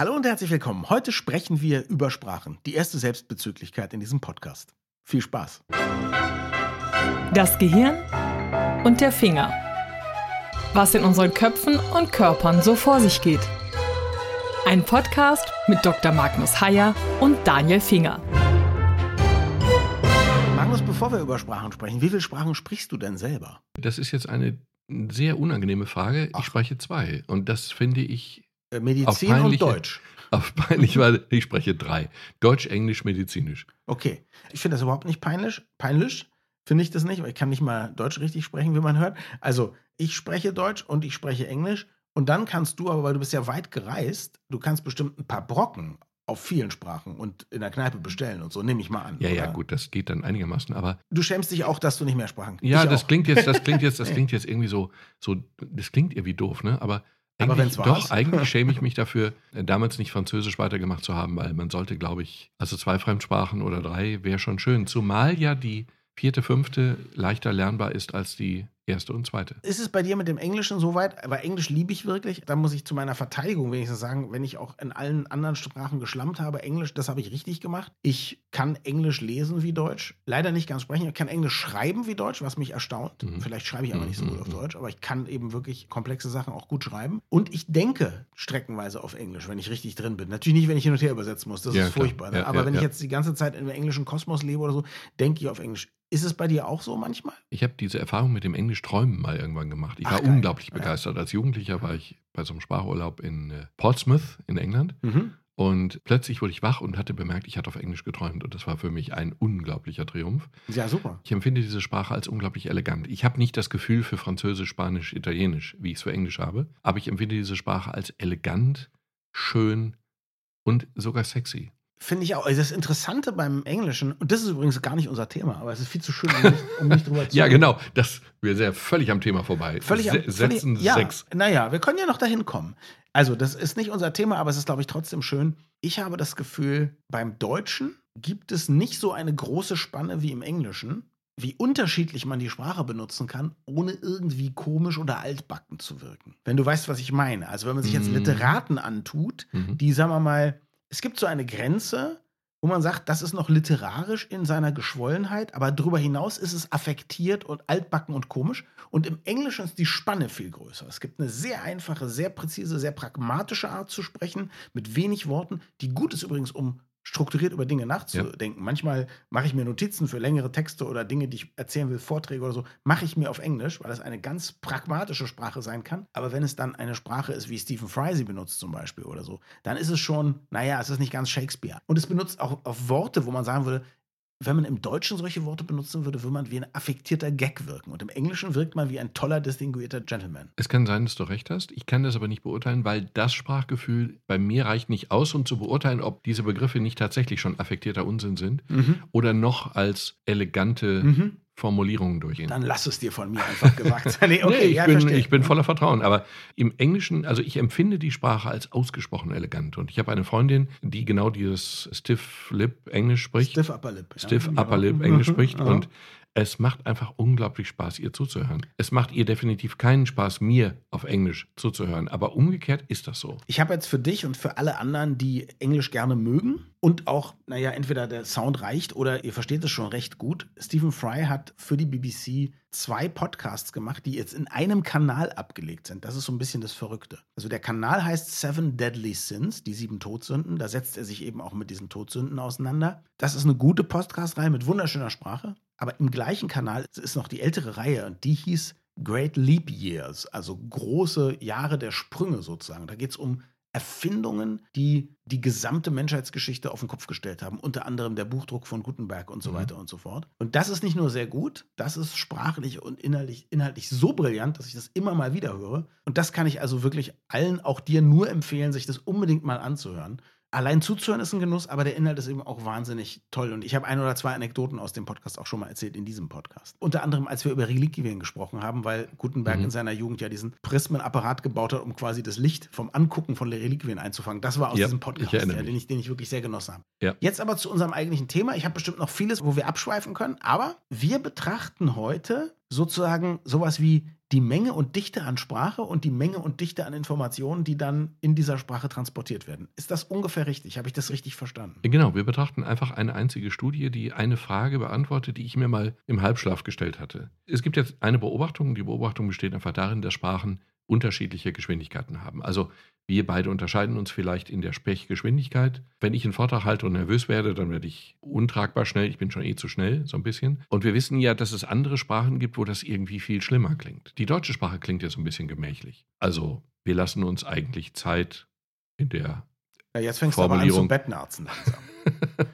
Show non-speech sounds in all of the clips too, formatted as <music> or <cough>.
Hallo und herzlich willkommen. Heute sprechen wir über Sprachen, die erste Selbstbezüglichkeit in diesem Podcast. Viel Spaß. Das Gehirn und der Finger. Was in unseren Köpfen und Körpern so vor sich geht. Ein Podcast mit Dr. Magnus Heyer und Daniel Finger. Magnus, bevor wir über Sprachen sprechen, wie viele Sprachen sprichst du denn selber? Das ist jetzt eine sehr unangenehme Frage. Ach. Ich spreche zwei. Und das finde ich Äh, Medizin und Deutsch. Auf peinlich, weil ich spreche drei. Deutsch, Englisch, Medizinisch. Okay. Ich finde das überhaupt nicht peinlich. Peinlich finde ich das nicht, weil ich kann nicht mal Deutsch richtig sprechen, wie man hört. Also, ich spreche Deutsch und ich spreche Englisch. Und dann kannst du aber, weil du bist ja weit gereist, du kannst bestimmt ein paar Brocken auf vielen Sprachen und in der Kneipe bestellen und so, nehme ich mal an. Ja, ja, oder? gut, das geht dann einigermaßen. Aber Du schämst dich auch, dass du nicht mehr Sprachen ja, Ich das auch. klingt jetzt, das klingt jetzt, <laughs> das klingt jetzt irgendwie so, so, das klingt irgendwie doof, ne? Aber Aber wenn's wahr doch, eigentlich <laughs> schäme ich mich dafür, äh, damals nicht Französisch weitergemacht zu haben, weil man sollte, glaube ich, also zwei Fremdsprachen oder drei wäre schon schön. Zumal ja die vierte, fünfte leichter lernbar ist als die erste und zweite. Ist es bei dir mit dem Englischen so weit? Weil Englisch liebe ich wirklich. Da muss ich zu meiner Verteidigung wenigstens sagen, wenn ich auch in allen anderen Sprachen geschlammt habe, Englisch, das habe ich richtig gemacht. Ich kann Englisch lesen wie Deutsch. Leider nicht ganz sprechen. Ich kann Englisch schreiben wie Deutsch, was mich erstaunt. Mhm. Vielleicht schreibe ich aber nicht so gut auf Mhm. Deutsch, aber ich kann eben wirklich komplexe Sachen auch gut schreiben. Und ich denke streckenweise auf Englisch, wenn ich richtig drin bin. Natürlich nicht, wenn ich hin und her übersetzen muss. Das Ja, ist klar. furchtbar. ne? Ja, aber ja, wenn ich jetzt die ganze Zeit im englischen Kosmos lebe oder so, denke ich auf Englisch. Ist es bei dir auch so manchmal? Ich habe diese Erfahrung mit dem Englisch-Träumen mal irgendwann gemacht. Ich Ach, war geil. unglaublich begeistert. Als Jugendlicher war ich bei so einem Sprachurlaub in äh, Portsmouth in England Mhm. und plötzlich wurde ich wach und hatte bemerkt, ich hatte auf Englisch geträumt und das war für mich ein unglaublicher Triumph. Ja, super. Ich empfinde diese Sprache als unglaublich elegant. Ich habe nicht das Gefühl für Französisch, Spanisch, Italienisch, wie ich es für Englisch habe, aber ich empfinde diese Sprache als elegant, schön und sogar sexy. Finde ich auch. Also das Interessante beim Englischen, und das ist übrigens gar nicht unser Thema, aber es ist viel zu schön, um nicht, um nicht drüber <laughs> zu Ja, genau. Das, wir sind ja völlig am Thema vorbei. Völlig, am- Se- Setzen völlig, ja, sechs. Naja, wir können ja noch dahin kommen. Also, das ist nicht unser Thema, aber es ist, glaube ich, trotzdem schön. Ich habe das Gefühl, beim Deutschen gibt es nicht so eine große Spanne wie im Englischen, wie unterschiedlich man die Sprache benutzen kann, ohne irgendwie komisch oder altbacken zu wirken. Wenn du weißt, was ich meine. Also, wenn man sich jetzt Mhm. Literaten antut, Mhm. die, sagen wir mal, es gibt so eine Grenze, wo man sagt, das ist noch literarisch in seiner Geschwollenheit, aber darüber hinaus ist es affektiert und altbacken und komisch. Und im Englischen ist die Spanne viel größer. Es gibt eine sehr einfache, sehr präzise, sehr pragmatische Art zu sprechen, mit wenig Worten, die gut ist übrigens, um strukturiert über Dinge nachzudenken. Manchmal mache ich mir Notizen für längere Texte oder Dinge, die ich erzählen will, Vorträge oder so, mache ich mir auf Englisch, weil das eine ganz pragmatische Sprache sein kann. Aber wenn es dann eine Sprache ist, wie Stephen Fry sie benutzt zum Beispiel oder so, dann ist es schon, naja, es ist nicht ganz Shakespeare. Und es benutzt auch auf Worte, wo man sagen würde, wenn man im Deutschen solche Worte benutzen würde, würde man wie ein affektierter Gag wirken. Und im Englischen wirkt man wie ein toller, distinguierter Gentleman. Es kann sein, dass du recht hast. Ich kann das aber nicht beurteilen, weil das Sprachgefühl bei mir reicht nicht aus, um zu beurteilen, ob diese Begriffe nicht tatsächlich schon affektierter Unsinn sind oder noch als elegante Mhm. Formulierungen durchgehen. Dann lass es dir von mir einfach gesagt sein. <laughs> Nee, nee, ich, ja, bin, ich bin voller Vertrauen. Aber im Englischen, also ich empfinde die Sprache als ausgesprochen elegant. Und ich habe eine Freundin, die genau dieses Stiff Lip Englisch spricht. Stiff Upper Lip. Stiff Ja. Upper Lip Englisch spricht. Und es macht einfach unglaublich Spaß, ihr zuzuhören. Es macht ihr definitiv keinen Spaß, mir auf Englisch zuzuhören. Aber umgekehrt ist das so. Ich habe jetzt für dich und für alle anderen, die Englisch gerne mögen und auch, naja, entweder der Sound reicht oder ihr versteht es schon recht gut. Stephen Fry hat für die BBC zwei Podcasts gemacht, die jetzt in einem Kanal abgelegt sind. Das ist so ein bisschen das Verrückte. Also der Kanal heißt Seven Deadly Sins, die sieben Todsünden. Da setzt er sich eben auch mit diesen Todsünden auseinander. Das ist eine gute Podcast-Reihe mit wunderschöner Sprache. Aber im gleichen Kanal ist noch die ältere Reihe und die hieß Great Leap Years, also große Jahre der Sprünge sozusagen. Da geht es um Erfindungen, die die gesamte Menschheitsgeschichte auf den Kopf gestellt haben, unter anderem der Buchdruck von Gutenberg und so Mhm. weiter und so fort. Und das ist nicht nur sehr gut, das ist sprachlich und inhaltlich, inhaltlich so brillant, dass ich das immer mal wieder höre. Und das kann ich also wirklich allen, auch dir, nur empfehlen, sich das unbedingt mal anzuhören. Allein zuzuhören ist ein Genuss, aber der Inhalt ist eben auch wahnsinnig toll. Und ich habe ein oder zwei Anekdoten aus dem Podcast auch schon mal erzählt in diesem Podcast. Unter anderem, als wir über Reliquien gesprochen haben, weil Gutenberg Mhm. in seiner Jugend ja diesen Prismenapparat gebaut hat, um quasi das Licht vom Angucken von Reliquien einzufangen. Das war aus Ja, diesem Podcast, ja, den, ich, den ich wirklich sehr genossen habe. Ja. Jetzt aber zu unserem eigentlichen Thema. Ich habe bestimmt noch vieles, wo wir abschweifen können, aber wir betrachten heute sozusagen sowas wie die Menge und Dichte an Sprache und die Menge und Dichte an Informationen, die dann in dieser Sprache transportiert werden. Ist das ungefähr richtig? Habe ich das richtig verstanden? Genau, wir betrachten einfach eine einzige Studie, die eine Frage beantwortet, die ich mir mal im Halbschlaf gestellt hatte. Es gibt jetzt eine Beobachtung, die Beobachtung besteht einfach darin, dass Sprachen unterschiedliche Geschwindigkeiten haben. Also wir beide unterscheiden uns vielleicht in der Sprechgeschwindigkeit. Wenn ich einen Vortrag halte und nervös werde, dann werde ich untragbar schnell. Ich bin schon eh zu schnell, so ein bisschen. Und wir wissen ja, dass es andere Sprachen gibt, wo das irgendwie viel schlimmer klingt. Die deutsche Sprache klingt ja so ein bisschen gemächlich. Also wir lassen uns eigentlich Zeit in der ja, jetzt fängst du aber an zu Bettnarzen langsam. <laughs>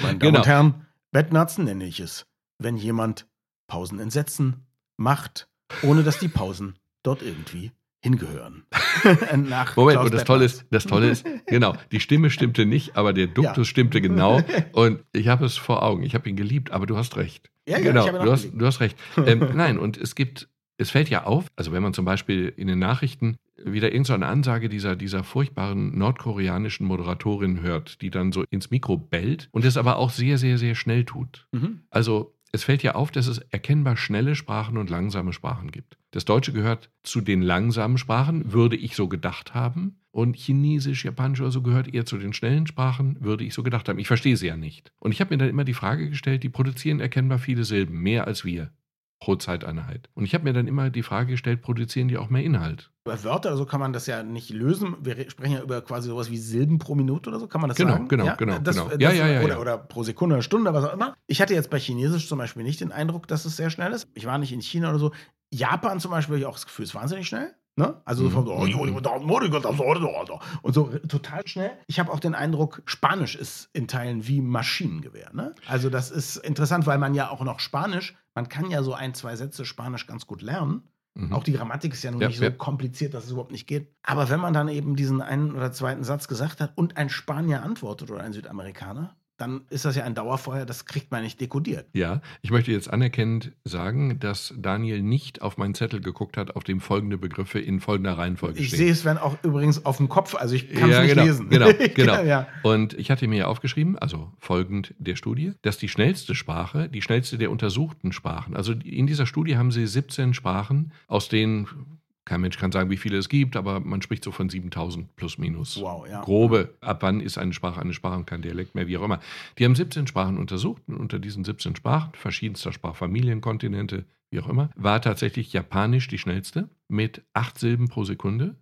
Meine Damen Genau. und Herren, Bettnarzen nenne ich es. Wenn jemand Pausen in Sätzen macht, ohne dass die Pausen dort irgendwie hingehören. <laughs> Nach Moment, Klaus und das Tolle ist, das Tolle ist, genau, die Stimme stimmte nicht, aber der Duktus Ja. stimmte genau. <laughs> Und ich habe es vor Augen. Ich habe ihn geliebt, aber du hast recht. Ja, ja, genau, ihn du hast, du hast recht. Ähm, <laughs> nein, und es gibt, es fällt ja auf, also wenn man zum Beispiel in den Nachrichten wieder irgendeine Ansage dieser, dieser furchtbaren nordkoreanischen Moderatorin hört, die dann so ins Mikro bellt und es aber auch sehr, sehr, sehr schnell tut. Mhm. Also es fällt ja auf, dass es erkennbar schnelle Sprachen und langsame Sprachen gibt. Das Deutsche gehört zu den langsamen Sprachen, würde ich so gedacht haben. Und Chinesisch, Japanisch oder so gehört eher zu den schnellen Sprachen, würde ich so gedacht haben. Ich verstehe sie ja nicht. Und ich habe mir dann immer die Frage gestellt, die produzieren erkennbar viele Silben, mehr als wir pro Zeiteinheit. Und ich habe mir dann immer die Frage gestellt, produzieren die auch mehr Inhalt? Über Wörter oder so kann man das ja nicht lösen. Wir re- sprechen ja über quasi sowas wie Silben pro Minute oder so. Kann man das Genau, sagen? genau, ja? genau, Das, genau. Das, Ja, ja, ja, oder, ja. oder pro Sekunde oder Stunde, was auch immer. Ich hatte jetzt bei Chinesisch zum Beispiel nicht den Eindruck, dass es sehr schnell ist. Ich war nicht in China oder so. Japan zum Beispiel habe ich auch das Gefühl, es ist wahnsinnig schnell. Ne? Also so Mhm. von so, oh, und so total schnell. Ich habe auch den Eindruck, Spanisch ist in Teilen wie Maschinengewehr. Ne? Also das ist interessant, weil man ja auch noch Spanisch, man kann ja so ein, zwei Sätze Spanisch ganz gut lernen. Mhm. Auch die Grammatik ist ja nun Ja, nicht so ja. kompliziert, dass es überhaupt nicht geht. Aber wenn man dann eben diesen einen oder zweiten Satz gesagt hat und ein Spanier antwortet oder ein Südamerikaner, dann ist das ja ein Dauerfeuer, das kriegt man nicht dekodiert. Ja, ich möchte jetzt anerkennend sagen, dass Daniel nicht auf meinen Zettel geguckt hat, auf dem folgende Begriffe in folgender Reihenfolge Ich stehen. sehe es, wenn auch übrigens auf dem Kopf, also ich kann es Ja, nicht genau, lesen. genau, <laughs> genau. ja. Und ich hatte mir aufgeschrieben, also folgend der Studie, dass die schnellste Sprache, die schnellste der untersuchten Sprachen, also in dieser Studie haben sie 17 Sprachen, aus denen kein Mensch kann sagen, wie viele es gibt, aber man spricht so von 7000 plus minus. Wow, ja. Grobe, ab wann ist eine Sprache eine Sprache und kein Dialekt mehr, wie auch immer. Die haben 17 Sprachen untersucht und unter diesen 17 Sprachen, verschiedenster Sprachfamilien, Kontinente, wie auch immer, war tatsächlich Japanisch die schnellste mit acht Silben pro Sekunde.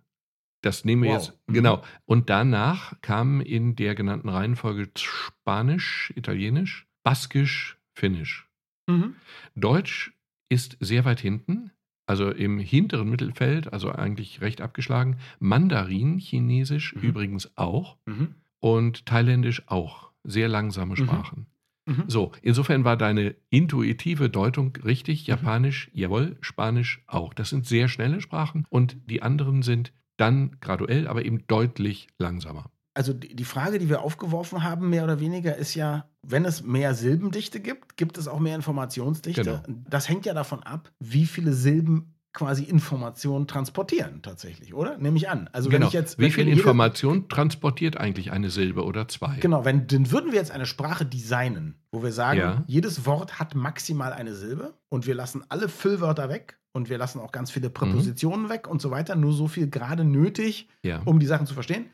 Das nehmen wir Wow. jetzt, genau. Und danach kamen in der genannten Reihenfolge Spanisch, Italienisch, Baskisch, Finnisch. Mhm. Deutsch ist sehr weit hinten, also im hinteren Mittelfeld, also eigentlich recht abgeschlagen. Mandarin, Chinesisch Mhm. übrigens auch Mhm. und Thailändisch auch. Sehr langsame Mhm. Sprachen. Mhm. So, insofern war deine intuitive Deutung richtig. Mhm. Japanisch, jawohl, Spanisch auch. Das sind sehr schnelle Sprachen und die anderen sind dann graduell, aber eben deutlich langsamer. Also die Frage, die wir aufgeworfen haben, mehr oder weniger, ist ja, wenn es mehr Silbendichte gibt, gibt es auch mehr Informationsdichte. Genau. Das hängt ja davon ab, wie viele Silben quasi Informationen transportieren tatsächlich, oder? Nehme ich an. Also wenn genau. ich jetzt Wie wenn- viel wenn Information transportiert eigentlich eine Silbe oder zwei? Genau, wenn dann würden wir jetzt eine Sprache designen, wo wir sagen, Ja. jedes Wort hat maximal eine Silbe und wir lassen alle Füllwörter weg und wir lassen auch ganz viele Präpositionen weg und so weiter, nur so viel gerade nötig, Ja. um die Sachen zu verstehen.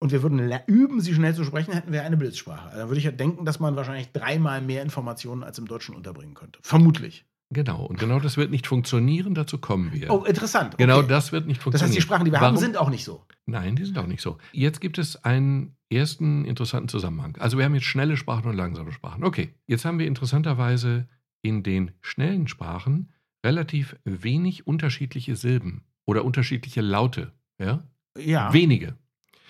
Und wir würden üben, sie schnell zu sprechen, hätten wir eine Blitzsprache. Da würde ich ja denken, dass man wahrscheinlich dreimal mehr Informationen als im Deutschen unterbringen könnte. Vermutlich. Genau. Und genau das wird nicht funktionieren, dazu kommen wir. Oh, interessant. Okay. Genau das wird nicht Das funktionieren. heißt, die Sprachen, die wir Warum? haben, sind auch nicht so. Nein, die sind auch nicht so. Jetzt gibt es einen ersten interessanten Zusammenhang. Also wir haben jetzt schnelle Sprachen und langsame Sprachen. Okay, jetzt haben wir interessanterweise in den schnellen Sprachen relativ wenig unterschiedliche Silben oder unterschiedliche Laute. Ja? Ja, Wenige.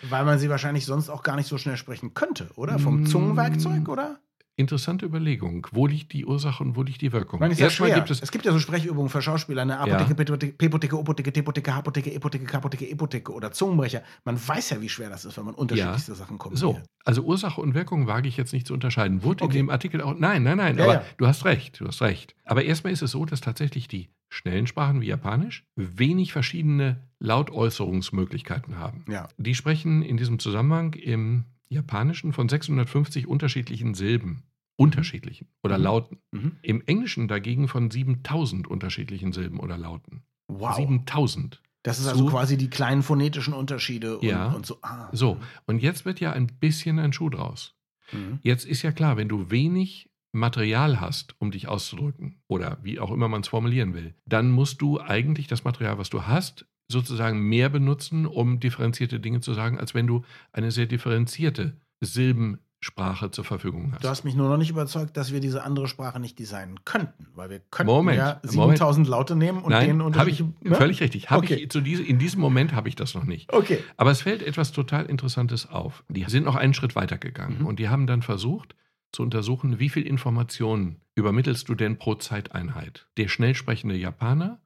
Weil man sie wahrscheinlich sonst auch gar nicht so schnell sprechen könnte, oder? Mm. Vom Zungenwerkzeug, oder? Interessante Überlegung. Wo liegt die Ursache und wo liegt die Wirkung? Ja Erstmal gibt es es gibt ja so Sprechübungen für Schauspieler, eine Apotheke, Petotheke, Pepotheke, Opotheke, Tepotheke, Hapotheke, Epotheke, Kapotheke, Epotheke oder Zungenbrecher. Man weiß ja, wie schwer das ist, wenn man unterschiedlichste Sachen kombiniert. So, also Ursache und Wirkung wage ich jetzt nicht zu unterscheiden. Wurde Okay. in dem Artikel auch. Nein, nein, nein, Ja, aber ja. du hast recht, du hast recht. Aber erstmal ist es so, dass tatsächlich die schnellen Sprachen wie Japanisch wenig verschiedene Lautäußerungsmöglichkeiten haben. Ja. Die sprechen in diesem Zusammenhang im Japanischen von 650 unterschiedlichen Silben. Unterschiedlichen oder Mhm. Lauten. Mhm. Im Englischen dagegen von 7000 unterschiedlichen Silben oder Lauten. Wow. 7000. Das ist also zu- quasi die kleinen phonetischen Unterschiede und, Ja. und so. Ah. So, und jetzt wird ja ein bisschen ein Schuh draus. Mhm. Jetzt ist ja klar, wenn du wenig Material hast, um dich auszudrücken, oder wie auch immer man es formulieren will, dann musst du eigentlich das Material, was du hast, sozusagen mehr benutzen, um differenzierte Dinge zu sagen, als wenn du eine sehr differenzierte Silbensprache zur Verfügung hast. Du hast mich nur noch nicht überzeugt, dass wir diese andere Sprache nicht designen könnten, weil wir könnten Moment, ja Moment. 7000 Laute nehmen und denen Nein, habe ich ne? völlig richtig. Okay. ich zu diese, in diesem Moment habe ich das noch nicht. Okay. Aber es fällt etwas total Interessantes auf. Die sind noch einen Schritt weiter gegangen Mhm. und die haben dann versucht zu untersuchen, wie viel Informationen übermittelst du denn pro Zeiteinheit. Der schnell sprechende Japaner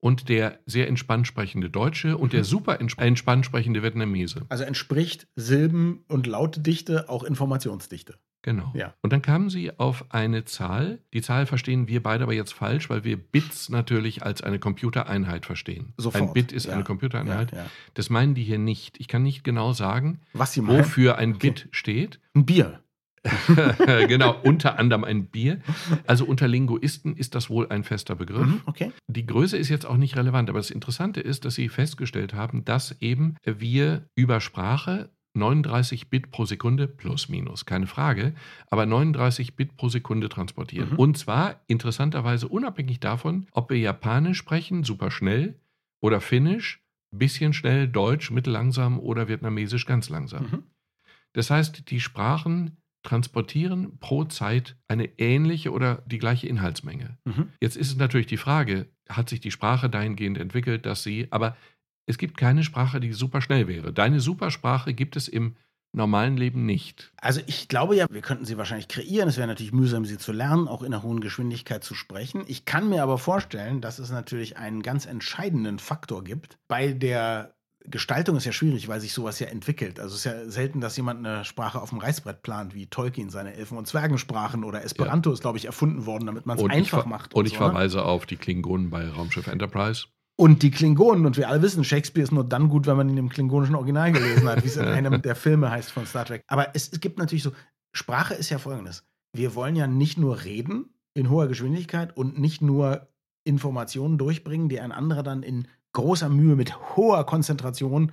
und der sehr entspannt sprechende Deutsche und der Mhm. super entsp- entspannt sprechende Vietnamese. Also entspricht Silben- und Lautdichte auch Informationsdichte. Genau. Ja. Und dann kamen sie auf eine Zahl. Die Zahl verstehen wir beide aber jetzt falsch, weil wir Bits natürlich als eine Computereinheit verstehen. Sofort. Ein Bit ist Ja. eine Computereinheit. Ja. Das meinen die hier nicht. Ich kann nicht genau sagen, Was sie meinen? wofür ein Okay. Bit steht. Ein Bier. <laughs> genau, unter anderem ein Bier. Also unter Linguisten ist das wohl ein fester Begriff. Mhm, okay. Die Größe ist jetzt auch nicht relevant, aber das Interessante ist, dass sie festgestellt haben, dass eben wir über Sprache 39 Bit pro Sekunde plus minus, keine Frage, aber 39 Bit pro Sekunde transportieren. Mhm. Und zwar interessanterweise unabhängig davon, ob wir Japanisch sprechen, super schnell, oder Finnisch, bisschen schnell, Deutsch, mittellangsam oder Vietnamesisch ganz langsam. Mhm. Das heißt, die Sprachen transportieren pro Zeit eine ähnliche oder die gleiche Inhaltsmenge. Mhm. Jetzt ist es natürlich die Frage, hat sich die Sprache dahingehend entwickelt, dass sie, aber es gibt keine Sprache, die super schnell wäre. Deine Supersprache gibt es im normalen Leben nicht. Also ich glaube ja, wir könnten sie wahrscheinlich kreieren. Es wäre natürlich mühsam, sie zu lernen, auch in einer hohen Geschwindigkeit zu sprechen. Ich kann mir aber vorstellen, dass es natürlich einen ganz entscheidenden Faktor gibt. Bei der Gestaltung ist ja schwierig, weil sich sowas ja entwickelt. Also es ist ja selten, dass jemand eine Sprache auf dem Reißbrett plant, wie Tolkien seine Elfen- und Zwergensprachen oder Esperanto ist, glaube ich, erfunden worden, damit man es Und einfach macht. und ich so, ne? verweise auf die Klingonen bei Raumschiff Enterprise. Und die Klingonen, und wir alle wissen, Shakespeare ist nur dann gut, wenn man ihn im klingonischen Original gelesen hat, wie es in <laughs> einem der Filme heißt von Star Trek. Aber es, es gibt natürlich so, Sprache ist ja folgendes. Wir wollen ja nicht nur reden in hoher Geschwindigkeit und nicht nur Informationen durchbringen, die ein anderer dann in großer Mühe mit hoher Konzentration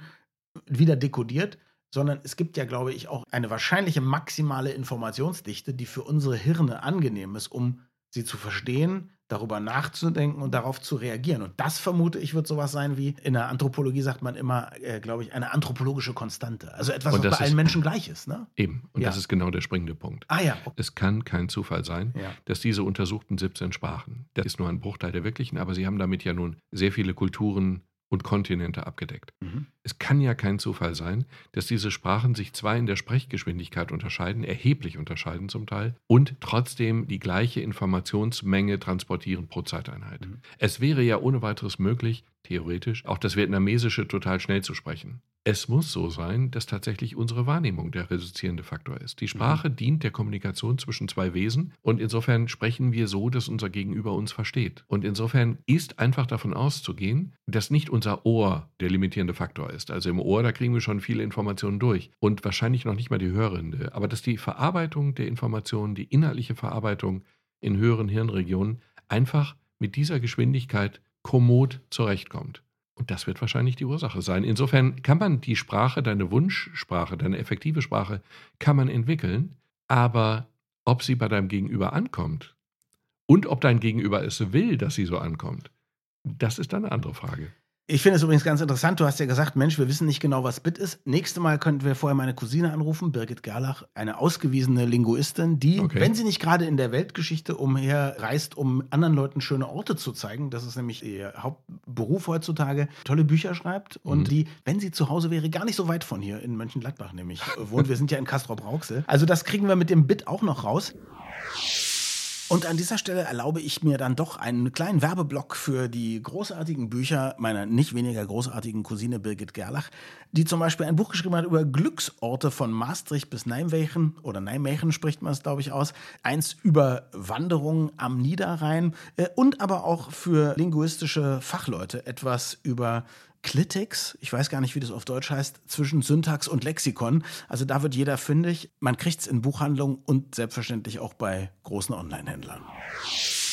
wieder dekodiert, sondern es gibt ja, glaube ich, auch eine wahrscheinliche maximale Informationsdichte, die für unsere Hirne angenehm ist, um sie zu verstehen, darüber nachzudenken und darauf zu reagieren. Und das vermute ich wird sowas sein wie in der Anthropologie sagt man immer, äh, glaube ich, eine anthropologische Konstante. Also etwas, was bei allen ist- Menschen gleich ist. Ne? Eben. Und Ja. das ist genau der springende Punkt. Ah ja. Es kann kein Zufall sein, ja. dass diese untersuchten 17 Sprachen, das ist nur ein Bruchteil der wirklichen, aber sie haben damit ja nun sehr viele Kulturen und Kontinente abgedeckt. Mhm. Es kann ja kein Zufall sein, dass diese Sprachen sich zwar in der Sprechgeschwindigkeit unterscheiden, erheblich unterscheiden zum Teil, und trotzdem die gleiche Informationsmenge transportieren pro Zeiteinheit. Mhm. Es wäre ja ohne weiteres möglich, theoretisch, auch das Vietnamesische total schnell zu sprechen. Es muss so sein, dass tatsächlich unsere Wahrnehmung der reduzierende Faktor ist. Die Sprache dient der Kommunikation zwischen zwei Wesen und insofern sprechen wir so, dass unser Gegenüber uns versteht. Und insofern ist einfach davon auszugehen, dass nicht unser Ohr der limitierende Faktor ist. Also im Ohr, da kriegen wir schon viele Informationen durch und wahrscheinlich noch nicht mal die Hörende. Aber dass die Verarbeitung der Informationen, die inhaltliche Verarbeitung in höheren Hirnregionen einfach mit dieser Geschwindigkeit kommod zurechtkommt. Und das wird wahrscheinlich die Ursache sein. Insofern kann man die Sprache, deine Wunschsprache, deine effektive Sprache, kann man entwickeln, aber ob sie bei deinem Gegenüber ankommt und ob dein Gegenüber es will, dass sie so ankommt, das ist eine andere Frage. Ich finde es übrigens ganz interessant. Du hast ja gesagt, Mensch, wir wissen nicht genau, was Bit ist. Nächstes Mal könnten wir vorher meine Cousine anrufen, Birgit Gerlach, eine ausgewiesene Linguistin, die, Okay. wenn sie nicht gerade in der Weltgeschichte umherreist, um anderen Leuten schöne Orte zu zeigen, das ist nämlich ihr Hauptberuf heutzutage, tolle Bücher schreibt und Mhm. die, wenn sie zu Hause wäre, gar nicht so weit von hier in Mönchengladbach nämlich wohnt. Wir sind ja in Castrop-Rauxel. Also das kriegen wir mit dem Bit auch noch raus. Und an dieser Stelle erlaube ich mir dann doch einen kleinen Werbeblock für die großartigen Bücher meiner nicht weniger großartigen Cousine Birgit Gerlach, die zum Beispiel ein Buch geschrieben hat über Glücksorte von Maastricht bis Nijmegen oder Nijmegen spricht man es, glaube ich, aus. Eins über Wanderungen am Niederrhein äh, und aber auch für linguistische Fachleute etwas über Clitics, ich weiß gar nicht, wie das auf Deutsch heißt, zwischen Syntax und Lexikon. Also da wird jeder fündig. Man kriegt es in Buchhandlungen und selbstverständlich auch bei großen Online-Händlern.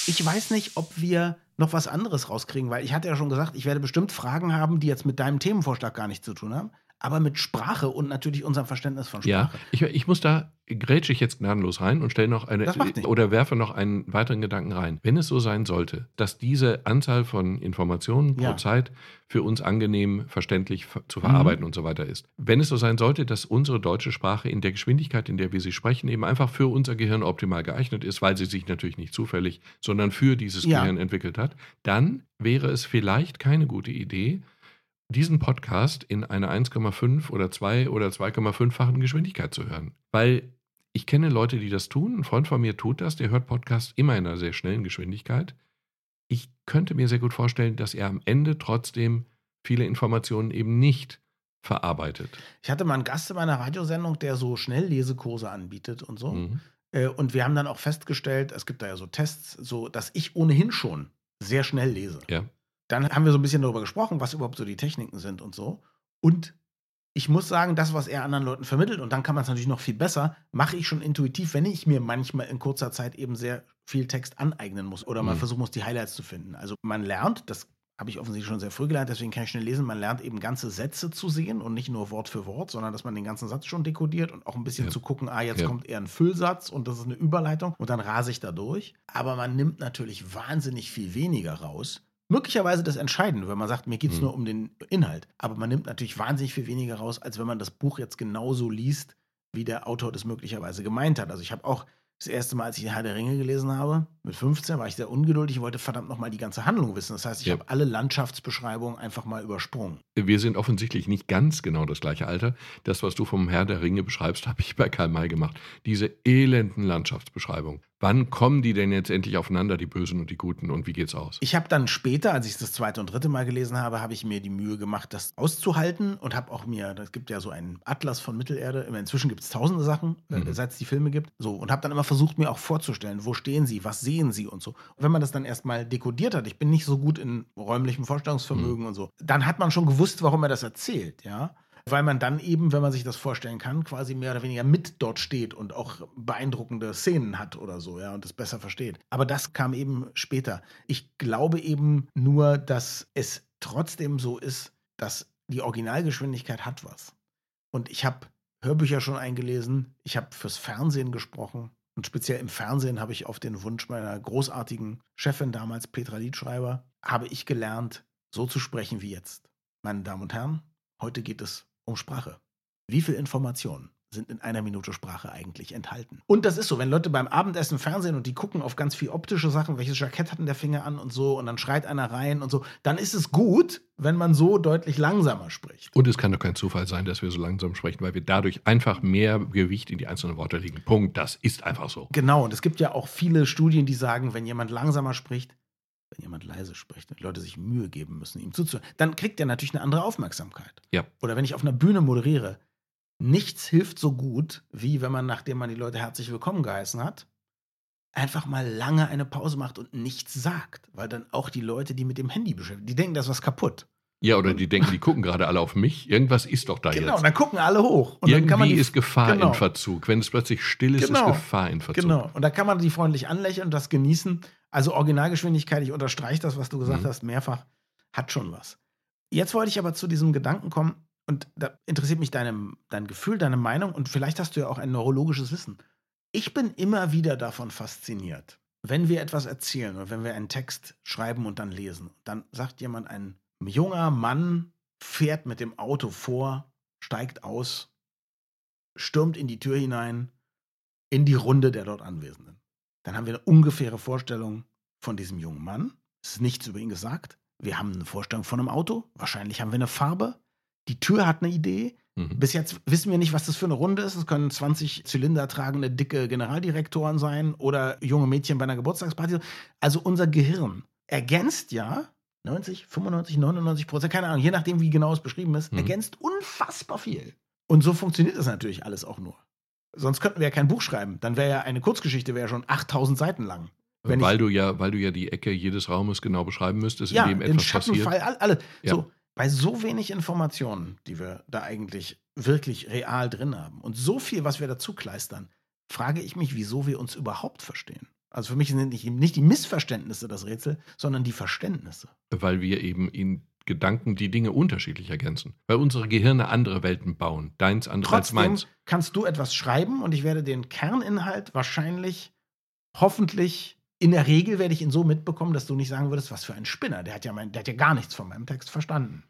ich weiß nicht, ob wir noch was anderes rauskriegen, weil ich hatte ja schon gesagt, ich werde bestimmt Fragen haben, die jetzt mit deinem Themenvorschlag gar nichts zu tun haben aber mit Sprache und natürlich unserem Verständnis von Sprache. Ja, ich, ich muss da, grätsche ich jetzt gnadenlos rein und stelle noch eine, oder werfe noch einen weiteren Gedanken rein. Wenn es so sein sollte, dass diese Anzahl von Informationen pro ja. Zeit für uns angenehm verständlich zu verarbeiten mhm. und so weiter ist. Wenn es so sein sollte, dass unsere deutsche Sprache in der Geschwindigkeit, in der wir sie sprechen, eben einfach für unser Gehirn optimal geeignet ist, weil sie sich natürlich nicht zufällig, sondern für dieses ja. Gehirn entwickelt hat, dann wäre es vielleicht keine gute Idee, diesen Podcast in einer 1,5 oder 2 oder 2,5-fachen Geschwindigkeit zu hören. Weil ich kenne Leute, die das tun. Ein Freund von mir tut das, der hört Podcasts immer in einer sehr schnellen Geschwindigkeit. Ich könnte mir sehr gut vorstellen, dass er am Ende trotzdem viele Informationen eben nicht verarbeitet. Ich hatte mal einen Gast in meiner Radiosendung, der so Schnelllesekurse anbietet und so. Mhm. Äh, und wir haben dann auch festgestellt, es gibt da ja so Tests, so dass ich ohnehin schon sehr schnell lese. Ja. Dann haben wir so ein bisschen darüber gesprochen, was überhaupt so die Techniken sind und so. Und ich muss sagen, das, was er anderen Leuten vermittelt, und dann kann man es natürlich noch viel besser, mache ich schon intuitiv, wenn ich mir manchmal in kurzer Zeit eben sehr viel Text aneignen muss oder mal mhm. versuchen muss, die Highlights zu finden. Also man lernt, das habe ich offensichtlich schon sehr früh gelernt, deswegen kann ich schnell lesen, man lernt eben ganze Sätze zu sehen und nicht nur Wort für Wort, sondern dass man den ganzen Satz schon dekodiert und auch ein bisschen ja. zu gucken, ah, jetzt ja. kommt eher ein Füllsatz und das ist eine Überleitung und dann rase ich da durch. Aber man nimmt natürlich wahnsinnig viel weniger raus, möglicherweise das Entscheidende, wenn man sagt, mir geht es mhm. nur um den Inhalt. Aber man nimmt natürlich wahnsinnig viel weniger raus, als wenn man das Buch jetzt genauso liest, wie der Autor das möglicherweise gemeint hat. Also ich habe auch das erste Mal, als ich Herr der Ringe gelesen habe, mit 15, war ich sehr ungeduldig, wollte verdammt nochmal die ganze Handlung wissen. Das heißt, ich ja. habe alle Landschaftsbeschreibungen einfach mal übersprungen. Wir sind offensichtlich nicht ganz genau das gleiche Alter. Das, was du vom Herr der Ringe beschreibst, <laughs> habe ich bei Karl May gemacht. Diese elenden Landschaftsbeschreibungen. Wann kommen die denn jetzt endlich aufeinander, die Bösen und die Guten, und wie geht's aus? Ich habe dann später, als ich es das zweite und dritte Mal gelesen habe, habe ich mir die Mühe gemacht, das auszuhalten und habe auch mir, es gibt ja so einen Atlas von Mittelerde, inzwischen gibt es tausende Sachen, äh, mhm. seit es die Filme gibt, so, und habe dann immer versucht, mir auch vorzustellen, wo stehen sie, was sehen sie und so. Und wenn man das dann erstmal dekodiert hat, ich bin nicht so gut in räumlichem Vorstellungsvermögen mhm. und so, dann hat man schon gewusst, warum er das erzählt, ja weil man dann eben, wenn man sich das vorstellen kann, quasi mehr oder weniger mit dort steht und auch beeindruckende Szenen hat oder so, ja, und das besser versteht. Aber das kam eben später. Ich glaube eben nur, dass es trotzdem so ist, dass die Originalgeschwindigkeit hat was. Und ich habe Hörbücher schon eingelesen, ich habe fürs Fernsehen gesprochen. Und speziell im Fernsehen habe ich auf den Wunsch meiner großartigen Chefin damals, Petra Liedschreiber, habe ich gelernt, so zu sprechen wie jetzt. Meine Damen und Herren, heute geht es um Sprache. Wie viel Informationen sind in einer Minute Sprache eigentlich enthalten? Und das ist so, wenn Leute beim Abendessen Fernsehen und die gucken auf ganz viel optische Sachen, welches Jackett hat denn der Finger an und so, und dann schreit einer rein und so, dann ist es gut, wenn man so deutlich langsamer spricht. Und es kann doch kein Zufall sein, dass wir so langsam sprechen, weil wir dadurch einfach mehr Gewicht in die einzelnen Worte legen. Punkt. Das ist einfach so. Genau, und es gibt ja auch viele Studien, die sagen, wenn jemand langsamer spricht, wenn jemand leise spricht und die Leute sich Mühe geben müssen, ihm zuzuhören, dann kriegt er natürlich eine andere Aufmerksamkeit. Ja. Oder wenn ich auf einer Bühne moderiere, nichts hilft so gut, wie wenn man, nachdem man die Leute herzlich willkommen geheißen hat, einfach mal lange eine Pause macht und nichts sagt. Weil dann auch die Leute, die mit dem Handy beschäftigt, die denken, da ist was kaputt. Ja, oder die denken, die gucken gerade alle auf mich. Irgendwas ist doch da genau, jetzt. Genau, dann gucken alle hoch. Und Irgendwie die, ist Gefahr genau. in Verzug. Wenn es plötzlich still ist, genau, ist Gefahr in Verzug. Genau, und da kann man die freundlich anlächeln und das genießen. Also Originalgeschwindigkeit, ich unterstreiche das, was du gesagt mhm. hast, mehrfach, hat schon was. Jetzt wollte ich aber zu diesem Gedanken kommen, und da interessiert mich deine, dein Gefühl, deine Meinung, und vielleicht hast du ja auch ein neurologisches Wissen. Ich bin immer wieder davon fasziniert, wenn wir etwas erzählen oder wenn wir einen Text schreiben und dann lesen, dann sagt jemand ein ein junger Mann fährt mit dem Auto vor, steigt aus, stürmt in die Tür hinein, in die Runde der dort Anwesenden. Dann haben wir eine ungefähre Vorstellung von diesem jungen Mann. Es ist nichts über ihn gesagt. Wir haben eine Vorstellung von einem Auto. Wahrscheinlich haben wir eine Farbe. Die Tür hat eine Idee. Mhm. Bis jetzt wissen wir nicht, was das für eine Runde ist. Es können 20 Zylinder tragende dicke Generaldirektoren sein oder junge Mädchen bei einer Geburtstagsparty. Also unser Gehirn ergänzt ja 90, 95, 99 Prozent, keine Ahnung, je nachdem, wie genau es beschrieben ist, mhm. ergänzt unfassbar viel. Und so funktioniert das natürlich alles auch nur. Sonst könnten wir ja kein Buch schreiben. Dann wäre ja eine Kurzgeschichte wäre schon 8000 Seiten lang. weil du ja, weil du ja die Ecke jedes Raumes genau beschreiben müsstest, ja, in dem etwas den Schattenfall, passiert. alle. Ja. So, bei so wenig Informationen, die wir da eigentlich wirklich real drin haben und so viel, was wir dazu kleistern, frage ich mich, wieso wir uns überhaupt verstehen. Also für mich sind nicht, nicht die Missverständnisse das Rätsel, sondern die Verständnisse. Weil wir eben in Gedanken die Dinge unterschiedlich ergänzen. Weil unsere Gehirne andere Welten bauen. Deins andere als Trotzdem meins. kannst du etwas schreiben und ich werde den Kerninhalt wahrscheinlich, hoffentlich, in der Regel werde ich ihn so mitbekommen, dass du nicht sagen würdest, was für ein Spinner. Der hat ja, mein, der hat ja gar nichts von meinem Text verstanden.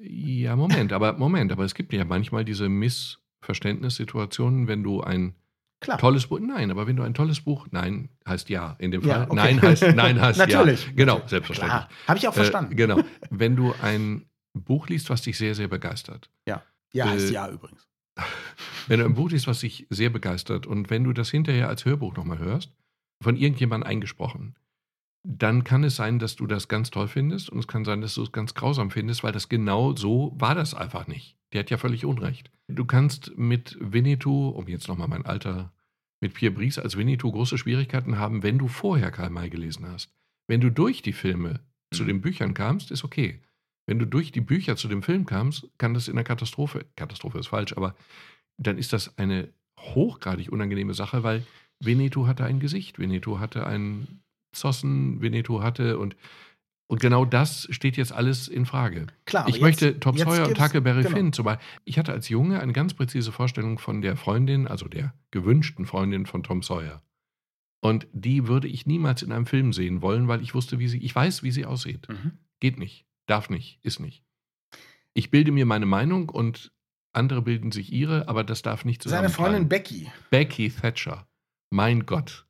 Ja, Moment, aber Moment, aber es gibt ja manchmal diese Missverständnissituationen, wenn du ein Klar. tolles Buch, nein, aber wenn du ein tolles Buch, nein heißt ja in dem Ja, Fall, okay. nein heißt nein heißt <laughs> Natürlich. ja, genau, selbstverständlich. Habe ich auch verstanden. Äh, genau, wenn du ein Buch liest, was dich sehr sehr begeistert, ja, heißt äh, ja übrigens. <laughs> wenn du ein Buch liest, was dich sehr begeistert und wenn du das hinterher als Hörbuch nochmal hörst, von irgendjemandem eingesprochen, dann kann es sein, dass du das ganz toll findest und es kann sein, dass du es ganz grausam findest, weil das genau so war das einfach nicht. Der hat ja völlig Unrecht. Du kannst mit Winnetou, um jetzt nochmal mein Alter, mit Pierre Brice als Winnetou große Schwierigkeiten haben, wenn du vorher Karl May gelesen hast. Wenn du durch die Filme zu Mhm. den Büchern kamst, ist okay. Wenn du durch die Bücher zu dem Film kamst, kann das in der Katastrophe, Katastrophe ist falsch, aber dann ist das eine hochgradig unangenehme Sache, weil Winnetou hatte ein Gesicht, Winnetou hatte einen Zossen, Winnetou hatte und, und genau das steht jetzt alles in Frage. Klar, ich jetzt- möchte Tom jetzt Sawyer und Huckleberry genau. Finn zum Beispiel. Ich hatte als Junge eine ganz präzise Vorstellung von der Freundin, also der gewünschten Freundin von Tom Sawyer. Und die würde ich niemals in einem Film sehen wollen, weil ich wusste, wie sie, ich weiß, wie sie aussieht. Mhm. Geht nicht, darf nicht, ist nicht. Ich bilde mir meine Meinung und andere bilden sich ihre, aber das darf nicht Seine Freundin. Becky. Becky Thatcher. Mein Gott.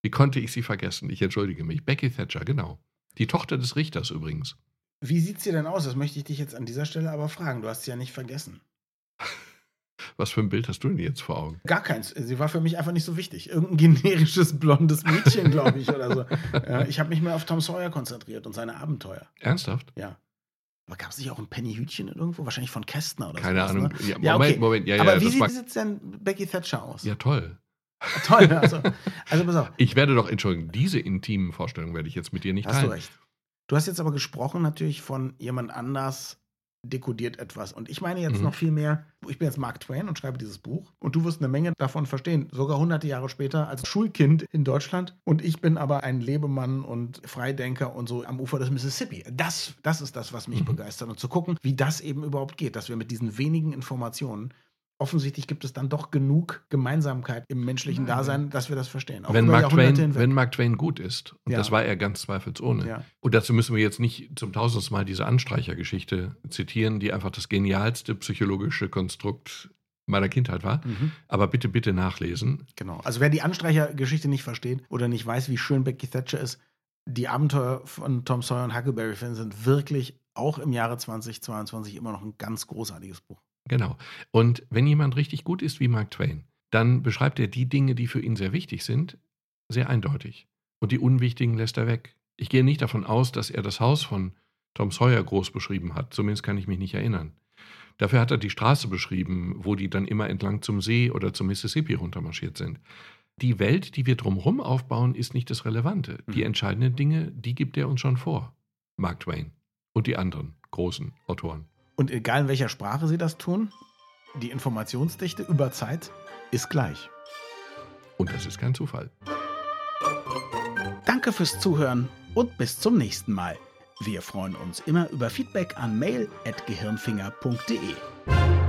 Wie konnte ich sie vergessen? Ich entschuldige mich. Becky Thatcher, genau. Die Tochter des Richters übrigens. Wie sieht's dir denn aus? Das möchte ich dich jetzt an dieser Stelle aber fragen. Du hast sie ja nicht vergessen. <laughs> Was für ein Bild hast du denn jetzt vor Augen? Gar keins. Sie war für mich einfach nicht so wichtig. Irgendein generisches blondes Mädchen, glaube ich, oder so. <laughs> Ja, ich habe mich mehr auf Tom Sawyer konzentriert und seine Abenteuer. Ernsthaft? Ja. Aber gab es nicht auch ein Penny Hütchen irgendwo? Wahrscheinlich von Kästner oder Keine sowas, Ahnung. Ne? Ja, Ja, Moment, okay. Moment. Ja, aber ja, wie sieht, mag, sieht denn Becky Thatcher aus? ja, toll. <laughs> Toll. Also, also pass auf. Ich werde doch, entschuldigen, diese intimen Vorstellungen werde ich jetzt mit dir nicht Hast du teilen. recht. Du hast jetzt aber gesprochen natürlich von jemand anders dekodiert etwas. Und ich meine jetzt Mhm. noch viel mehr, ich bin jetzt Mark Twain und schreibe dieses Buch und du wirst eine Menge davon verstehen, sogar hunderte Jahre später als Schulkind in Deutschland. Und ich bin aber ein Lebemann und Freidenker und so am Ufer des Mississippi. Das, das ist das, was mich Mhm. begeistert. Und zu gucken, wie das eben überhaupt geht, dass wir mit diesen wenigen Informationen Offensichtlich gibt es dann doch genug Gemeinsamkeit im menschlichen Ja, Dasein, dass wir das verstehen. Auch Wenn Mark, Twain, wenn Mark Twain gut ist, und Ja. das war er ganz zweifelsohne, Ja. und dazu müssen wir jetzt nicht zum tausendsten Mal diese Anstreichergeschichte zitieren, die einfach das genialste psychologische Konstrukt meiner Kindheit war. Mhm. Aber bitte, bitte nachlesen. Genau. Also wer die Anstreichergeschichte nicht versteht oder nicht weiß, wie schön Becky Thatcher ist, die Abenteuer von Tom Sawyer und Huckleberry Finn sind wirklich auch im Jahre 2022 immer noch ein ganz großartiges Buch. Genau. Und wenn jemand richtig gut ist wie Mark Twain, dann beschreibt er die Dinge, die für ihn sehr wichtig sind, sehr eindeutig. Und die unwichtigen lässt er weg. Ich gehe nicht davon aus, dass er das Haus von Tom Sawyer groß beschrieben hat. Zumindest kann ich mich nicht erinnern. Dafür hat er die Straße beschrieben, wo die dann immer entlang zum See oder zum Mississippi runtermarschiert sind. Die Welt, die wir drumherum aufbauen, ist nicht das Relevante. Die Mhm. entscheidenden Dinge, die gibt er uns schon vor. Mark Twain und die anderen großen Autoren. Und egal in welcher Sprache sie das tun, die Informationsdichte über Zeit ist gleich. Und das ist kein Zufall. Danke fürs Zuhören und bis zum nächsten Mal. Wir freuen uns immer über Feedback an mail.gehirnfinger.de.